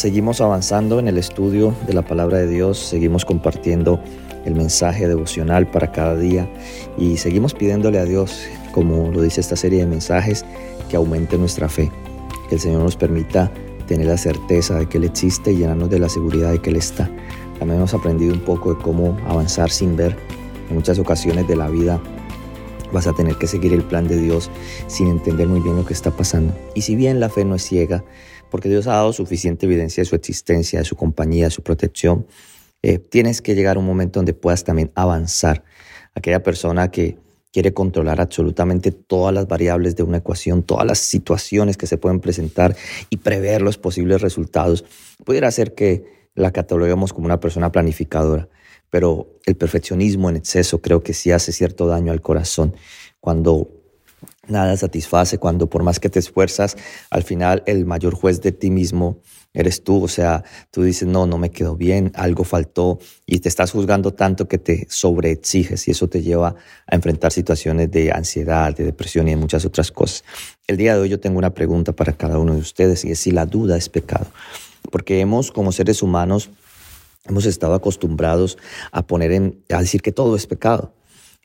seguimos avanzando en el estudio de la palabra de Dios, seguimos compartiendo el mensaje devocional para cada día y seguimos pidiéndole a Dios, como lo dice esta serie de mensajes, que aumente nuestra fe, que el Señor nos permita tener la certeza de que Él existe y llenarnos de la seguridad de que Él está. También hemos aprendido un poco de cómo avanzar sin ver. En muchas ocasiones de la vida vas a tener que seguir el plan de Dios sin entender muy bien lo que está pasando. Y si bien la fe no es ciega, porque Dios ha dado suficiente evidencia de su existencia, de su compañía, de su protección, eh, tienes que llegar a un momento donde puedas también avanzar. Aquella persona que quiere controlar absolutamente todas las variables de una ecuación, todas las situaciones que se pueden presentar y prever los posibles resultados, pudiera ser que la cataloguemos como una persona planificadora pero el perfeccionismo en exceso creo que sí hace cierto daño al corazón. Cuando nada satisface, cuando por más que te esfuerzas, al final el mayor juez de ti mismo eres tú. O sea, tú dices, no, no me quedó bien, algo faltó y te estás juzgando tanto que te sobreexiges y eso te lleva a enfrentar situaciones de ansiedad, de depresión y de muchas otras cosas. El día de hoy yo tengo una pregunta para cada uno de ustedes y es si la duda es pecado. Porque hemos como seres humanos Hemos estado acostumbrados a poner en, a decir que todo es pecado.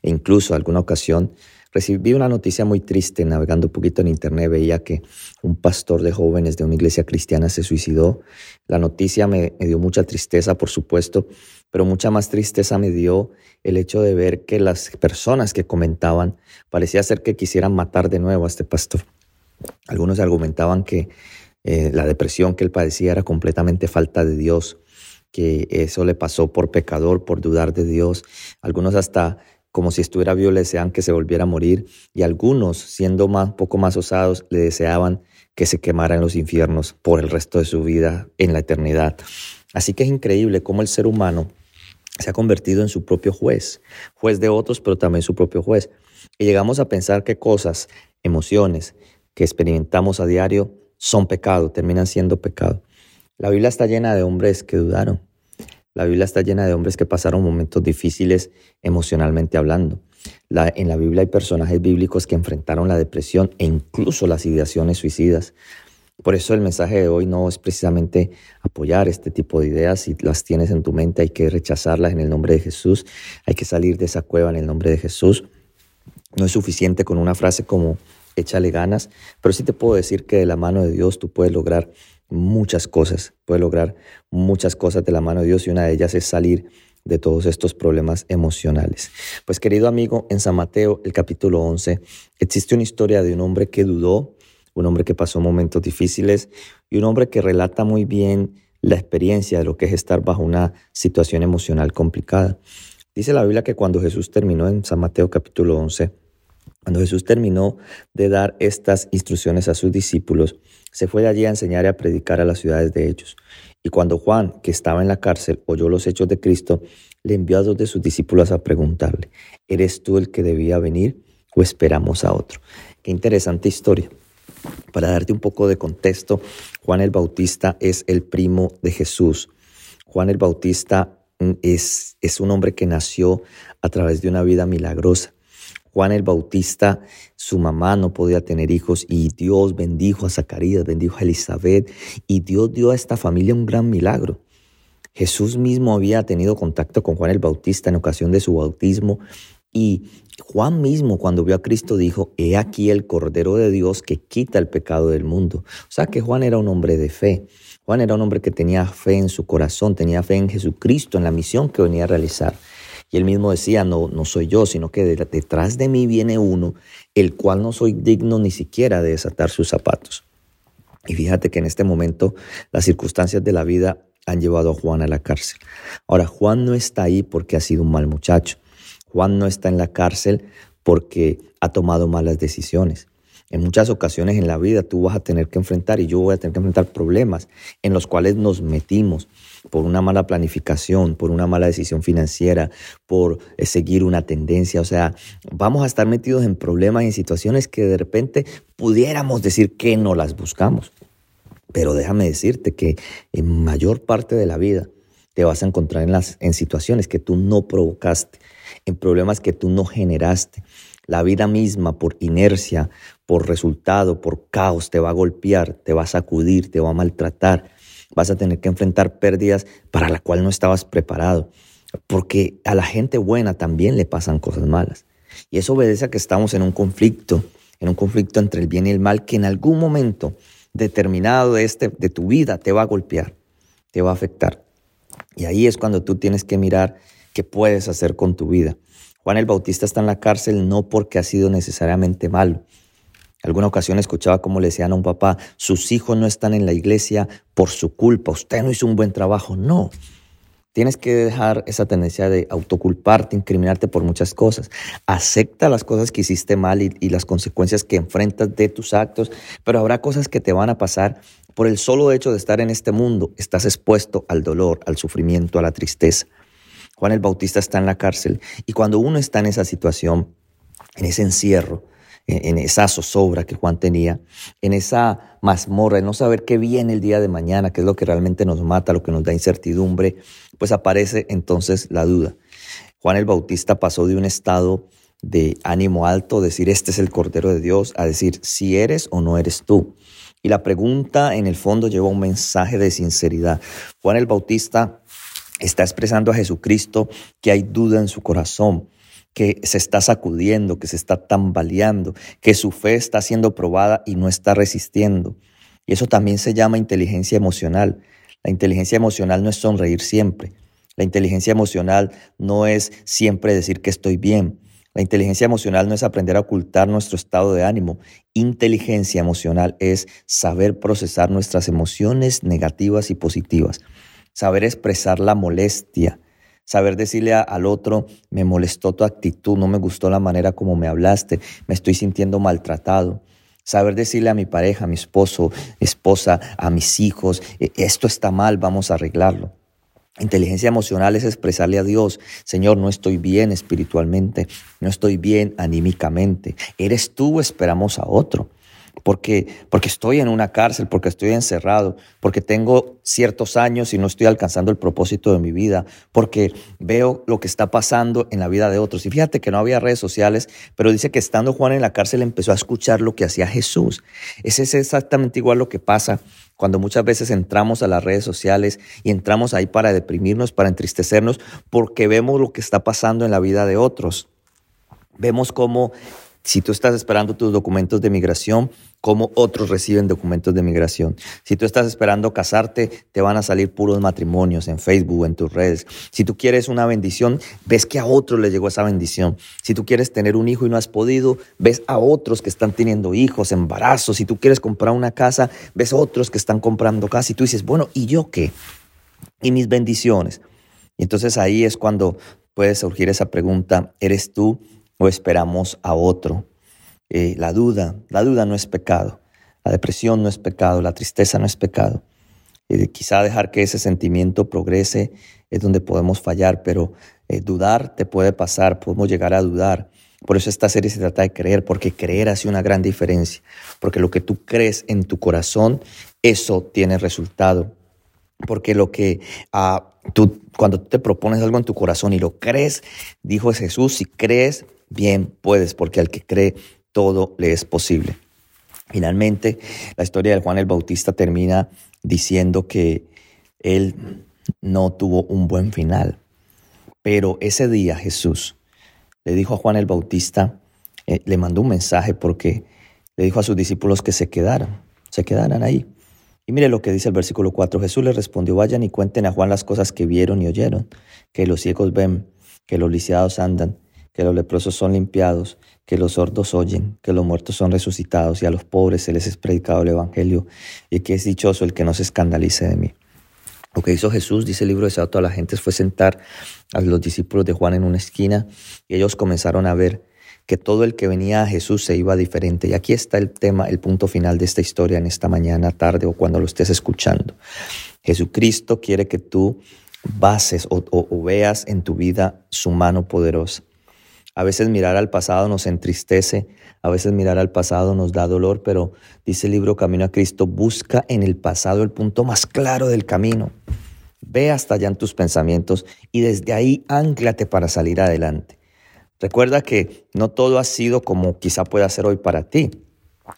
E incluso alguna ocasión recibí una noticia muy triste navegando un poquito en internet. Veía que un pastor de jóvenes de una iglesia cristiana se suicidó. La noticia me, dio mucha tristeza, por supuesto, pero mucha más tristeza me dio el hecho de ver que las personas que comentaban parecía ser que quisieran matar de nuevo a este pastor. Algunos argumentaban que eh, la depresión que él padecía era completamente falta de Dios que eso le pasó por pecador, por dudar de Dios. Algunos hasta como si estuviera vivo le deseaban que se volviera a morir y algunos, siendo más, poco más osados, le deseaban que se quemara en los infiernos por el resto de su vida en la eternidad. Así que es increíble cómo el ser humano se ha convertido en su propio juez, juez de otros, pero también su propio juez. Y llegamos a pensar que cosas, emociones que experimentamos a diario son pecado, terminan siendo pecado. La Biblia está llena de hombres que dudaron. La Biblia está llena de hombres que pasaron momentos difíciles emocionalmente hablando. en la Biblia hay personajes bíblicos que enfrentaron la depresión e incluso las ideaciones suicidas. Por eso el mensaje de hoy no es precisamente apoyar este tipo de ideas. Si las tienes en tu mente hay que rechazarlas en el nombre de Jesús. Hay que salir de esa cueva en el nombre de Jesús. No es suficiente con una frase como échale ganas, pero sí te puedo decir que de la mano de Dios tú puedes lograr muchas cosas, puede lograr muchas cosas de la mano de Dios y una de ellas es salir de todos estos problemas emocionales. Pues querido amigo, en San Mateo, el capítulo 11, existe una historia de un hombre que dudó, un hombre que pasó momentos difíciles y un hombre que relata muy bien la experiencia de lo que es estar bajo una situación emocional complicada. Dice la Biblia que cuando Jesús terminó en San Mateo capítulo 11, cuando Jesús terminó de dar estas instrucciones a sus discípulos, se fue de allí a enseñar y a predicar a las ciudades de ellos. Y cuando Juan, que estaba en la cárcel, oyó los hechos de Cristo, le envió a dos de sus discípulos a preguntarle, ¿eres tú el que debía venir o esperamos a otro? Qué interesante historia. Para darte un poco de contexto, Juan el Bautista es el primo de Jesús. Juan el Bautista mm, es, es un hombre que nació a través de una vida milagrosa. Juan el Bautista, su mamá no podía tener hijos y Dios bendijo a Zacarías, bendijo a Elizabeth y Dios dio a esta familia un gran milagro. Jesús mismo había tenido contacto con Juan el Bautista en ocasión de su bautismo y Juan mismo cuando vio a Cristo dijo, he aquí el Cordero de Dios que quita el pecado del mundo. O sea que Juan era un hombre de fe. Juan era un hombre que tenía fe en su corazón, tenía fe en Jesucristo, en la misión que venía a realizar. Y él mismo decía, no, no soy yo, sino que detrás de mí viene uno, el cual no soy digno ni siquiera de desatar sus zapatos. Y fíjate que en este momento las circunstancias de la vida han llevado a Juan a la cárcel. Ahora, Juan no está ahí porque ha sido un mal muchacho. Juan no está en la cárcel porque ha tomado malas decisiones. En muchas ocasiones en la vida tú vas a tener que enfrentar y yo voy a tener que enfrentar problemas en los cuales nos metimos por una mala planificación, por una mala decisión financiera, por eh, seguir una tendencia. O sea, vamos a estar metidos en problemas y en situaciones que de repente pudiéramos decir que no las buscamos. Pero déjame decirte que en mayor parte de la vida te vas a encontrar en, las, en situaciones que tú no provocaste, en problemas que tú no generaste. La vida misma, por inercia, por resultado, por caos, te va a golpear, te va a sacudir, te va a maltratar. Vas a tener que enfrentar pérdidas para la cual no estabas preparado, porque a la gente buena también le pasan cosas malas. Y eso obedece a que estamos en un conflicto, en un conflicto entre el bien y el mal que en algún momento determinado de, este, de tu vida te va a golpear, te va a afectar. Y ahí es cuando tú tienes que mirar qué puedes hacer con tu vida. Juan el Bautista está en la cárcel no porque ha sido necesariamente malo. Alguna ocasión escuchaba cómo le decían a un papá, sus hijos no están en la iglesia por su culpa, usted no hizo un buen trabajo. No, Tienes que dejar esa tendencia de autoculparte, incriminarte por muchas cosas. Acepta las cosas que hiciste mal y, las consecuencias que enfrentas de tus actos, pero habrá cosas que te van a pasar por el solo hecho de estar en este mundo. Estás expuesto al dolor, al sufrimiento, a la tristeza. Juan el Bautista está en la cárcel y cuando uno está en esa situación, en ese encierro, en esa zozobra que Juan tenía, en esa mazmorra, en no saber qué viene el día de mañana, qué es lo que realmente nos mata, lo que nos da incertidumbre, pues aparece entonces la duda. Juan el Bautista pasó de un estado de ánimo alto, decir este es el Cordero de Dios, a decir si eres o no eres tú. Y la pregunta en el fondo lleva un mensaje de sinceridad. Juan el Bautista está expresando a Jesucristo que hay duda en su corazón, que se está sacudiendo, que se está tambaleando, que su fe está siendo probada y no está resistiendo. Y eso también se llama inteligencia emocional. La inteligencia emocional no es sonreír siempre. La inteligencia emocional no es siempre decir que estoy bien. La inteligencia emocional no es aprender a ocultar nuestro estado de ánimo. Inteligencia emocional es saber procesar nuestras emociones negativas y positivas. Saber expresar la molestia, Saber decirle al otro, me molestó tu actitud, no me gustó la manera como me hablaste, me estoy sintiendo maltratado. Saber decirle a mi pareja, a mi esposo, esposa, a mis hijos, e, esto está mal, vamos a arreglarlo. Inteligencia emocional es expresarle a Dios, Señor, no estoy bien espiritualmente, no estoy bien anímicamente. Eres tú, esperamos a otro porque, porque estoy en una cárcel, porque estoy encerrado, porque tengo ciertos años y no estoy alcanzando el propósito de mi vida, porque veo lo que está pasando en la vida de otros. Y fíjate que no había redes sociales, pero dice que estando Juan en la cárcel empezó a escuchar lo que hacía Jesús. Ese es exactamente igual lo que pasa cuando muchas veces entramos a las redes sociales y entramos ahí para deprimirnos, para entristecernos, porque vemos lo que está pasando en la vida de otros. Vemos cómo si tú estás esperando tus documentos de migración, cómo otros reciben documentos de migración. Si tú estás esperando casarte, te van a salir puros matrimonios en Facebook, en tus redes. Si tú quieres una bendición, ves que a otros les llegó esa bendición. Si tú quieres tener un hijo y no has podido, ves a otros que están teniendo hijos, embarazos. Si tú quieres comprar una casa, ves a otros que están comprando casa y tú dices, bueno, ¿y yo qué? ¿Y mis bendiciones? Y entonces ahí es cuando puede surgir esa pregunta, ¿eres tú? O esperamos a otro. Eh, la duda, la duda no es pecado, la depresión no es pecado, la tristeza no es pecado. Eh, quizá dejar que ese sentimiento progrese es donde podemos fallar, pero eh, dudar te puede pasar, podemos llegar a dudar. Por eso esta serie se trata de creer, porque creer hace una gran diferencia, porque lo que tú crees en tu corazón, eso tiene resultado. Porque lo que ah, tú, cuando te propones algo en tu corazón y lo crees, dijo Jesús, si crees, bien puedes, porque al que cree todo le es posible. Finalmente, la historia de Juan el Bautista termina diciendo que él no tuvo un buen final. Pero ese día Jesús le dijo a Juan el Bautista, eh, le mandó un mensaje porque le dijo a sus discípulos que se quedaran, se quedaran ahí. Y mire lo que dice el versículo 4. Jesús les respondió, vayan y cuenten a Juan las cosas que vieron y oyeron, que los ciegos ven, que los lisiados andan, que los leprosos son limpiados, que los sordos oyen, que los muertos son resucitados y a los pobres se les es predicado el Evangelio y que es dichoso el que no se escandalice de mí. Lo que hizo Jesús, dice el libro de Sábado a la gente, fue sentar a los discípulos de Juan en una esquina y ellos comenzaron a ver que todo el que venía a Jesús se iba diferente. Y aquí está el tema, el punto final de esta historia en esta mañana, tarde o cuando lo estés escuchando. Jesucristo quiere que tú bases o, veas en tu vida su mano poderosa. A veces mirar al pasado nos entristece, a veces mirar al pasado nos da dolor, pero dice el libro Camino a Cristo, busca en el pasado el punto más claro del camino. Ve hasta allá en tus pensamientos y desde ahí anclate para salir adelante. Recuerda que no todo ha sido como quizá pueda ser hoy para ti.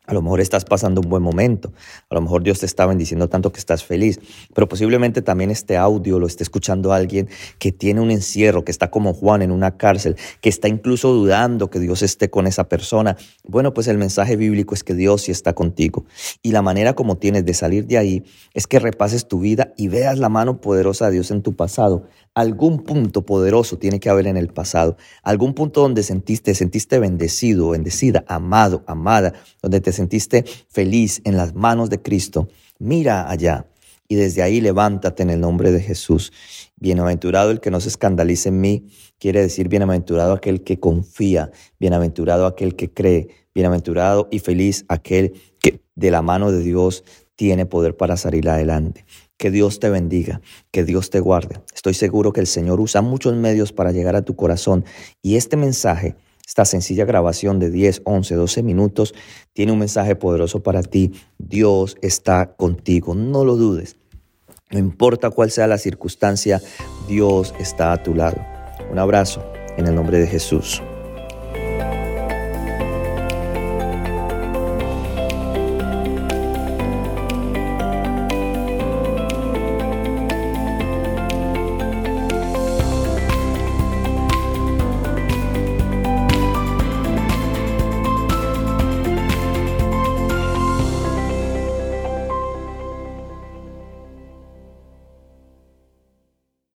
A lo mejor estás pasando un buen momento, a lo mejor Dios te está bendiciendo tanto que estás feliz, pero posiblemente también este audio lo esté escuchando alguien que tiene un encierro, que está como Juan en una cárcel, que está incluso dudando que Dios esté con esa persona. Bueno, pues el mensaje bíblico es que Dios sí está contigo. Y la manera como tienes de salir de ahí es que repases tu vida y veas la mano poderosa de Dios en tu pasado. Algún punto poderoso tiene que haber en el pasado, algún punto donde sentiste, sentiste bendecido, bendecida, amado, amada, te sentiste feliz en las manos de Cristo, mira allá y desde ahí levántate en el nombre de Jesús. Bienaventurado el que no se escandalice en mí, quiere decir bienaventurado aquel que confía, bienaventurado aquel que cree, bienaventurado y feliz aquel que de la mano de Dios tiene poder para salir adelante. Que Dios te bendiga, que Dios te guarde. Estoy seguro que el Señor usa muchos medios para llegar a tu corazón y este mensaje esta sencilla grabación de 10, 11, 12 minutos tiene un mensaje poderoso para ti. Dios está contigo, no lo dudes. No importa cuál sea la circunstancia, Dios está a tu lado. Un abrazo en el nombre de Jesús.